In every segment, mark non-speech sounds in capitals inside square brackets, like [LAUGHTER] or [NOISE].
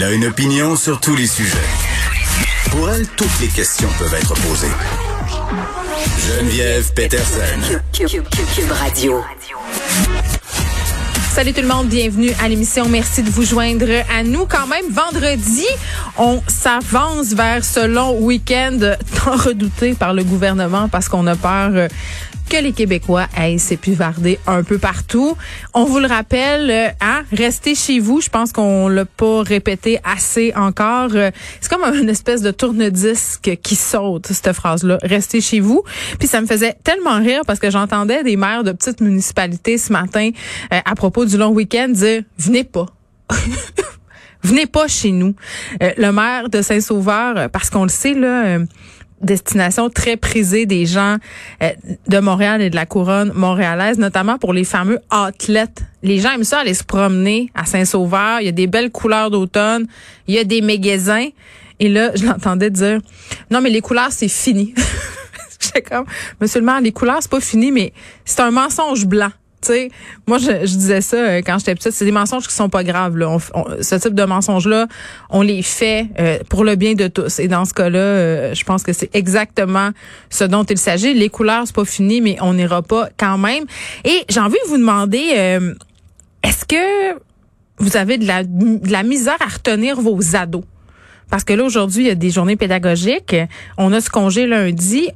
Elle a une opinion sur tous les sujets. Pour elle, toutes les questions peuvent être posées. Geneviève Peterson. Cube Radio. Salut tout le monde, bienvenue à l'émission. Merci de vous joindre à nous. Quand même, vendredi, on s'avance vers ce long week-end tant redouté par le gouvernement parce qu'on a peur euh, que les Québécois aillent s'épuvarder un peu partout. On vous le rappelle, euh, hein, restez chez vous. Je pense qu'on l'a pas répété assez encore. Euh, C'est comme une espèce de tourne-disque qui saute, cette phrase-là. Restez chez vous. Puis ça me faisait tellement rire parce que j'entendais des maires de petites municipalités ce matin euh, à propos du long week-end dire « venez pas [LAUGHS] ». Venez pas chez nous. Le maire de Saint-Sauveur, parce qu'on le sait, là, destination très prisée des gens euh, de Montréal et de la couronne montréalaise, notamment pour les fameux athlètes. Les gens aiment ça aller se promener à Saint-Sauveur. Il y a des belles couleurs d'automne. Il y a des magasins. Et là, je l'entendais dire, non, mais les couleurs, c'est fini. [LAUGHS] J'étais comme, monsieur le maire, les couleurs, c'est pas fini, mais c'est un mensonge blanc. Tu sais, moi, je, je disais ça euh, quand j'étais petite. C'est des mensonges qui sont pas graves. Là. Ce type de mensonges-là, on les fait euh, pour le bien de tous. Et dans ce cas-là, euh, je pense que c'est exactement ce dont il s'agit. Les couleurs, c'est pas fini, mais on n'ira pas quand même. Et j'ai envie de vous demander, euh, est-ce que vous avez de la, de la misère à retenir vos ados? Parce que là, aujourd'hui, il y a des journées pédagogiques. On a ce congé lundi.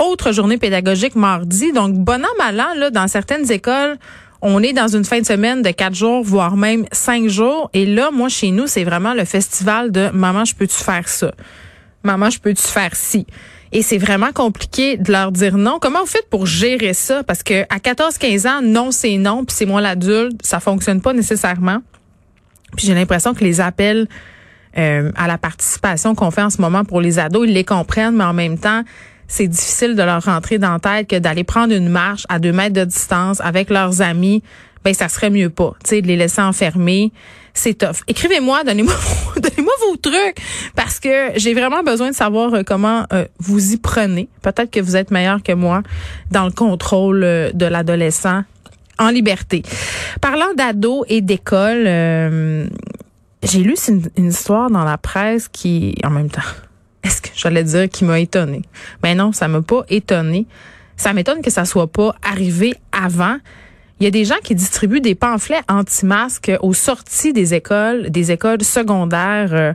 Autre journée pédagogique mardi. Donc, bon an, mal an, là, dans certaines écoles, on est dans une fin de semaine de quatre jours, voire même cinq jours. Et là, moi, chez nous, c'est vraiment le festival de Maman, je peux-tu faire ça? Maman, je peux-tu faire ci? Et c'est vraiment compliqué de leur dire non. Comment vous faites pour gérer ça? Parce que à 14-15 ans, non, c'est non, puis c'est moi l'adulte. Ça fonctionne pas nécessairement. Puis j'ai l'impression que les appels euh, à la participation qu'on fait en ce moment pour les ados, ils les comprennent, mais en même temps, c'est difficile de leur rentrer dans la tête que d'aller prendre une marche à deux mètres de distance avec leurs amis, ben ça serait mieux pas, tu sais, de les laisser enfermer. C'est tough. Écrivez-moi, donnez-moi [LAUGHS] vos- donnez-moi vos trucs parce que j'ai vraiment besoin de savoir euh, comment euh, vous y prenez. Peut-être que vous êtes meilleur que moi dans le contrôle euh, de l'adolescent en liberté. Parlant d'ados et d'école, j'ai lu une histoire dans la presse qui, en même temps, est-ce que j'allais dire qui m'a étonné? Mais non, ça m'a pas étonné. Ça m'étonne que ça soit pas arrivé avant. Il y a des gens qui distribuent des pamphlets anti-masques aux sorties des écoles, des écoles secondaires. euh,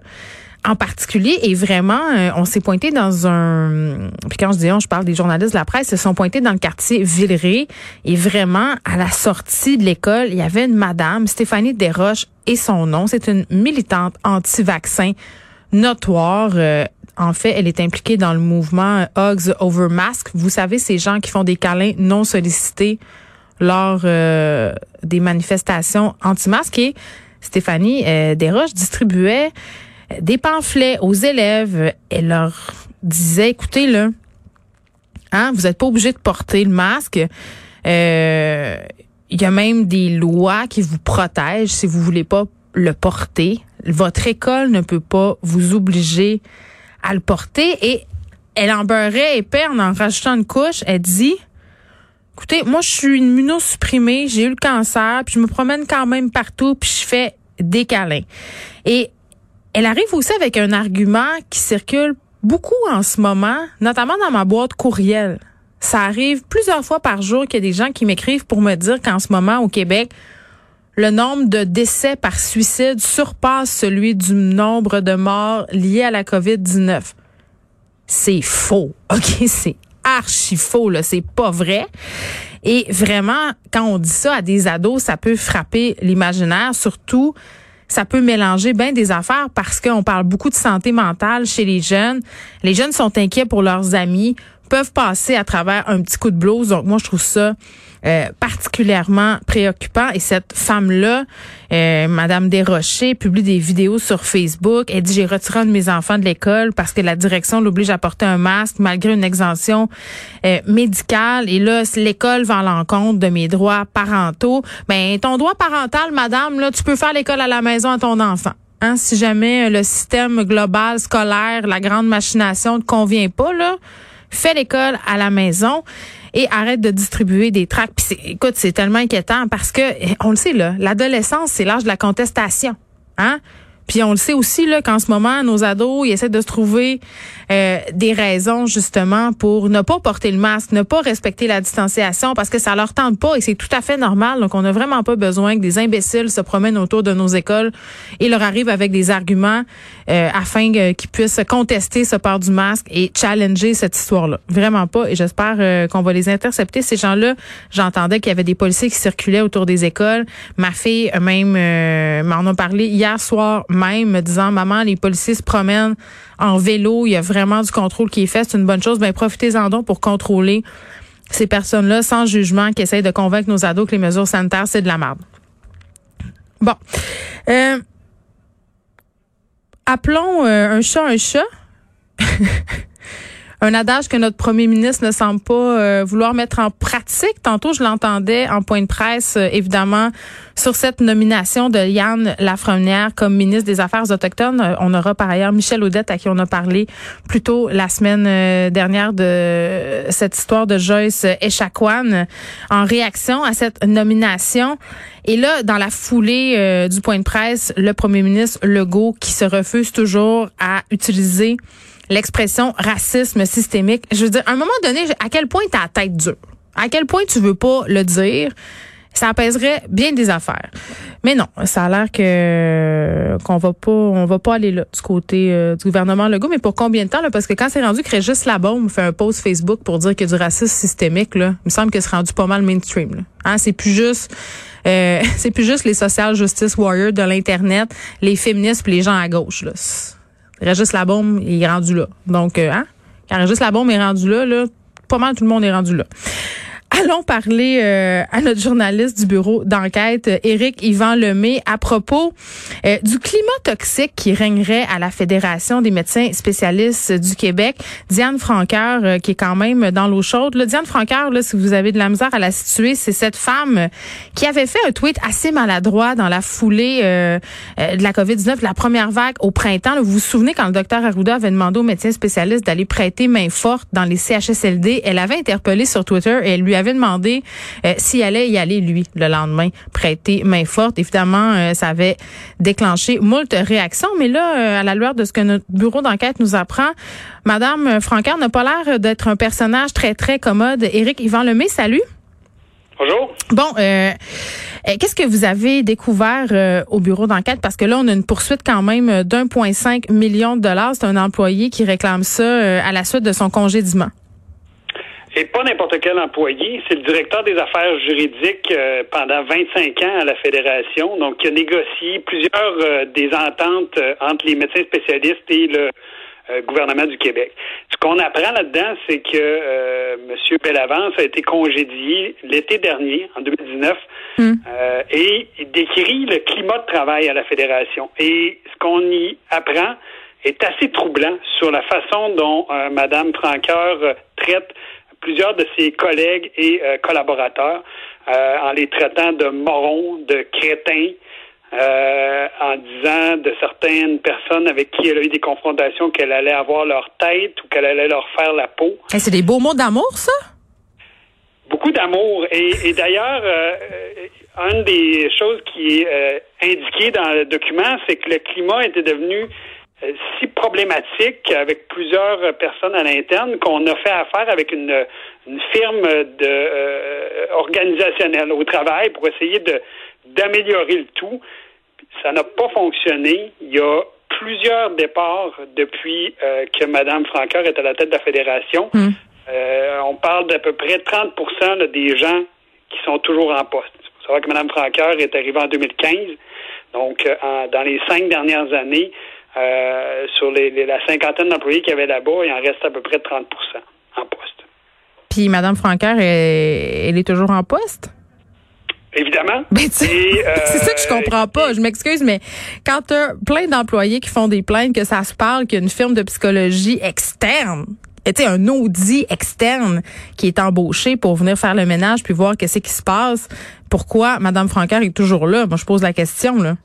en particulier et vraiment euh, on s'est pointé dans un puis quand je dis on je parle des journalistes de la presse se sont pointés dans le quartier Villeray et vraiment à la sortie de l'école il y avait une madame Stéphanie Desroches et son nom c'est une militante anti-vaccin notoire euh, en fait, elle est impliquée dans le mouvement Hugs Over Mask. Vous savez, ces gens qui font des câlins non sollicités lors euh, des manifestations anti-masques. Et Stéphanie euh, Desroches distribuait des pamphlets aux élèves. Elle leur disait, écoutez, là, hein, vous n'êtes pas obligé de porter le masque. Euh, Il y a même des lois qui vous protègent si vous voulez pas le porter. Votre école ne peut pas vous obliger à le porter. Et elle en beurrait épais en en rajoutant une couche. Elle dit, écoutez, moi, je suis une immunosupprimée, j'ai eu le cancer, puis je me promène quand même partout, puis je fais des câlins. Et elle arrive aussi avec un argument qui circule beaucoup en ce moment, notamment dans ma boîte courriel. Ça arrive plusieurs fois par jour qu'il y a des gens qui m'écrivent pour me dire qu'en ce moment, au Québec, le nombre de décès par suicide surpasse celui du nombre de morts liés à la COVID-19. C'est faux, [LAUGHS] OK? C'est archi faux, là. C'est pas vrai. Et vraiment, quand on dit ça à des ados, ça peut frapper l'imaginaire, surtout ça peut mélanger bien des affaires parce qu'on parle beaucoup de santé mentale chez les jeunes. Les jeunes sont inquiets pour leurs amis, peuvent passer à travers un petit coup de blues. Donc moi, je trouve ça euh, particulièrement préoccupant. Et cette femme-là, euh, Madame Desrochers, publie des vidéos sur Facebook. Elle dit, j'ai retiré un de mes enfants de l'école parce que la direction l'oblige à porter un masque malgré une exemption euh, médicale. Et là, l'école va à l'encontre de mes droits parentaux. Ben, ton droit parental, Madame, là, tu peux faire l'école à la maison à ton enfant. Hein, si jamais le système global scolaire, la grande machination ne convient pas, là, fais l'école à la maison et arrête de distribuer des tracts. Écoute, c'est tellement inquiétant parce que eh, on le sait là, l'adolescence, c'est l'âge de la contestation. Hein? Puis on le sait aussi là qu'en ce moment, nos ados, ils essaient de trouver euh, des raisons justement pour ne pas porter le masque, ne pas respecter la distanciation parce que ça leur tente pas et c'est tout à fait normal. Donc on n'a vraiment pas besoin que des imbéciles se promènent autour de nos écoles et leur arrivent avec des arguments euh, afin qu'ils puissent contester ce port du masque et challenger cette histoire-là. Vraiment pas. Et j'espère euh, qu'on va les intercepter ces gens-là. J'entendais qu'il y avait des policiers qui circulaient autour des écoles. Ma fille même m'en a parlé hier soir même, me disant maman, les policiers se promènent en vélo, il y a vraiment du contrôle qui est fait, c'est une bonne chose. Ben profitez-en donc pour contrôler ces personnes-là sans jugement qui essayent de convaincre nos ados que les mesures sanitaires c'est de la merde. Bon, euh, appelons euh, un chat un chat. [LAUGHS] un adage que notre premier ministre ne semble pas euh, vouloir mettre en pratique. Tantôt, je l'entendais en point de presse, euh, évidemment, sur cette nomination de Yann Lafrenière comme ministre des Affaires autochtones. Euh, on aura par ailleurs Michel Audette, à qui on a parlé plus tôt la semaine dernière de cette histoire de Joyce Echaquan en réaction à cette nomination. Et là, dans la foulée du point de presse, le premier ministre Legault qui se refuse toujours à utiliser l'expression racisme systémique. Je veux dire, à un moment donné, à quel point t'as la tête dure? À quel point tu veux pas le dire? Ça apaiserait bien des affaires. Mais non, ça a l'air que qu'on va pas on va pas aller là du côté euh, du gouvernement Legault, mais pour combien de temps là? Parce que quand c'est rendu que Régis Labaume fait un post Facebook pour dire qu'il y a du racisme systémique là, il me semble que c'est rendu pas mal mainstream là. Hein, c'est plus juste euh, [LAUGHS] c'est plus juste les social justice warriors de l'internet, les féministes puis les gens à gauche là. Régis Labombe est rendu là. Donc, euh, hein? Quand Régis Labombe est rendu là, là, pas mal tout le monde est rendu là. Allons parler euh, à notre journaliste du bureau d'enquête, Éric Yvan Lemay, à propos euh, du climat toxique qui régnerait à la Fédération des médecins spécialistes du Québec. Diane Franqueur, euh, qui est quand même dans l'eau chaude. Diane Franqueur, là, si vous avez de la misère à la situer, c'est cette femme qui avait fait un tweet assez maladroit dans la foulée de la COVID-19, la première vague au printemps. vous vous souvenez quand le docteur Arruda avait demandé aux médecins spécialistes d'aller prêter main forte dans les CHSLD, elle avait interpellé sur Twitter et elle lui avait avait demandé euh, s'il allait y aller, lui, le lendemain, prêter main forte. Évidemment, euh, ça avait déclenché moult réactions, mais là, euh, à la lueur de ce que notre bureau d'enquête nous apprend, Madame Francard n'a pas l'air d'être un personnage très, très commode. Éric Yvan Lemay, salut. Bonjour. Bon, qu'est-ce que vous avez découvert au bureau d'enquête? Parce que là, on a une poursuite quand même d'1,5 million de dollars. C'est un employé qui réclame ça à la suite de son congédiement. Et pas n'importe quel employé, c'est le directeur des affaires juridiques euh, pendant 25 ans à la fédération, donc qui a négocié plusieurs euh, des ententes euh, entre les médecins spécialistes et le gouvernement du Québec. Ce qu'on apprend là-dedans, c'est que M. Bellavance a été congédié l'été dernier, en 2019, hmm. et il décrit le climat de travail à la fédération. Et ce qu'on y apprend est assez troublant sur la façon dont Mme Franqueur traite plusieurs de ses collègues et euh, collaborateurs euh, en les traitant de morons, de crétins, euh, en disant de certaines personnes avec qui elle a eu des confrontations qu'elle allait avoir leur tête ou qu'elle allait leur faire la peau. c'est des beaux mots d'amour, ça? Beaucoup d'amour. Et, d'ailleurs, une des choses qui est indiquée dans le document, c'est que le climat était devenu si problématique avec plusieurs personnes à l'interne qu'on a fait affaire avec une, firme de euh, organisationnelle au travail pour essayer de d'améliorer le tout. Ça n'a pas fonctionné. Il y a plusieurs départs depuis euh, que Mme Francoeur est à la tête de la fédération. Hmm. on parle d'à peu près 30% des gens qui sont toujours en poste. Il faut savoir que Mme Francoeur est arrivée en 2015. Donc, dans les cinq dernières années, euh, sur les, la cinquantaine d'employés qu'il y avait là-bas, il en reste à peu près 30% en poste. Puis Mme Francaire, elle, est toujours en poste? Évidemment. [LAUGHS] Ben, [LAUGHS] c'est ça que je comprends pas. Je m'excuse, mais quand tu as plein d'employés qui font des plaintes, que ça se parle, qu'il y a une firme de psychologie externe, sais, un audit externe qui est embauché pour venir faire le ménage puis voir qu'est-ce qui se passe, pourquoi Mme Francaire est toujours là? Moi, je pose la question, là.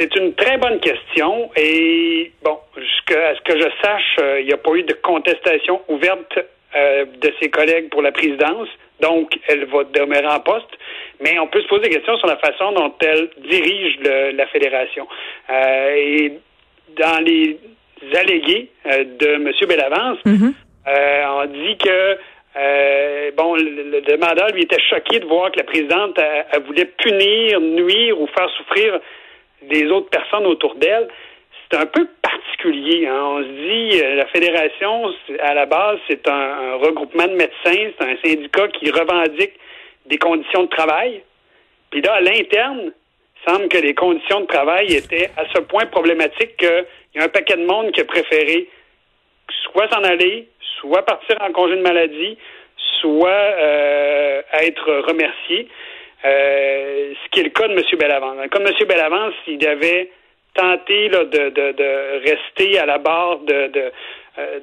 C'est une très bonne question et bon, jusqu'à ce que je sache, euh, il n'y a pas eu de contestation ouverte euh, de ses collègues pour la présidence, donc elle va demeurer en poste. mais on peut se poser des questions sur la façon dont elle dirige la fédération. Euh, et dans les allégués de M. Bellavance, euh, on dit que bon, le, demandeur lui était choqué de voir que la présidente voulait punir, nuire ou faire souffrir les autres personnes autour d'elle. C'est un peu particulier. Hein. On se dit, la fédération, à la base, c'est un regroupement de médecins, c'est un syndicat qui revendique des conditions de travail. Puis là, à l'interne, il semble que les conditions de travail étaient à ce point problématiques qu'il y a un paquet de monde qui a préféré soit s'en aller, soit partir en congé de maladie, soit euh, être remercié. Euh, ce qui est le cas de M. Bellavance. Dans le cas de M. Bellavance, il avait tenté là, de, de, de, rester à la barre de, de, euh,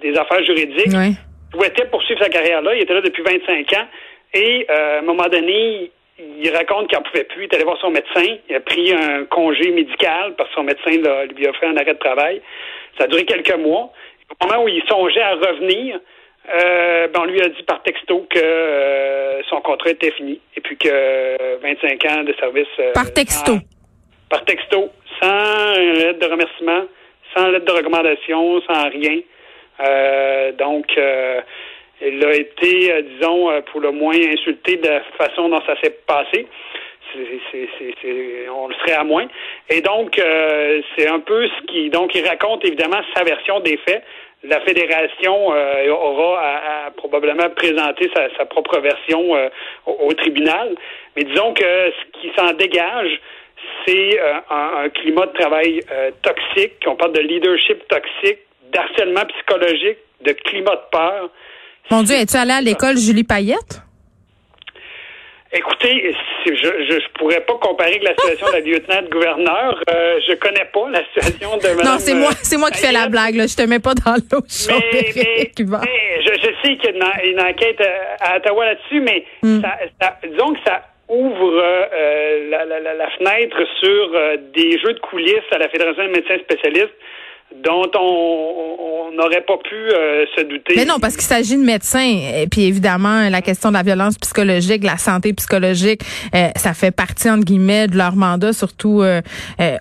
des affaires juridiques. Il souhaitait poursuivre sa carrière là. Il était là depuis 25 ans. Et euh, à un moment donné, il raconte qu'il n'en pouvait plus. Il est allé voir son médecin. Il a pris un congé médical parce que son médecin lui a fait un arrêt de travail. Ça a duré quelques mois. Au moment où il songeait à revenir, euh, ben on lui a dit par texto que euh, son contrat était fini et puis que 25 ans de service. par texto. par texto, sans lettre de remerciement, sans lettre de recommandation, sans rien. donc, il a été, euh, disons, euh, pour le moins insulté de la façon dont ça s'est passé. on le serait à moins. Et donc, euh, c'est un peu ce qui... Donc, il raconte évidemment sa version des faits. La fédération aura à, probablement présenter sa, propre version au, tribunal. Mais disons que ce qui s'en dégage, c'est un, un, climat de travail toxique. On parle de leadership toxique, d'harcèlement psychologique, de climat de peur. Mon Dieu, es-tu allé à l'école Julie Payette? Écoutez, je, je, pourrais pas comparer avec la situation de la lieutenant-gouverneur. Euh, je connais pas la situation de Mme Non, c'est moi, c'est moi qui fais la blague. Là. Je te mets pas dans l'eau mais, mais, mais je, je, sais qu'il y a une, enquête euh, à Ottawa là-dessus, mais hmm. ça, ça, disons que ça ouvre euh, la, la, la, fenêtre sur euh, des jeux de coulisses à la Fédération des médecins spécialistes dont on n'aurait pas pu euh, se douter. Mais non, parce qu'il s'agit de médecins. Et puis évidemment, la question de la violence psychologique, la santé psychologique, euh, ça fait partie, entre guillemets, de leur mandat, surtout euh,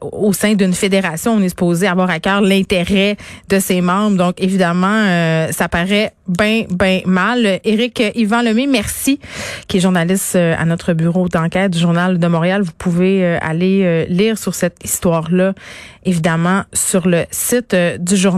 au sein d'une fédération. On est supposé avoir à cœur l'intérêt de ses membres. Donc évidemment, ça paraît bien, bien mal. Éric Yvan Lemay, merci, qui est journaliste à notre bureau d'enquête du Journal de Montréal. Vous pouvez aller lire sur cette histoire-là, évidemment, sur le site du journal.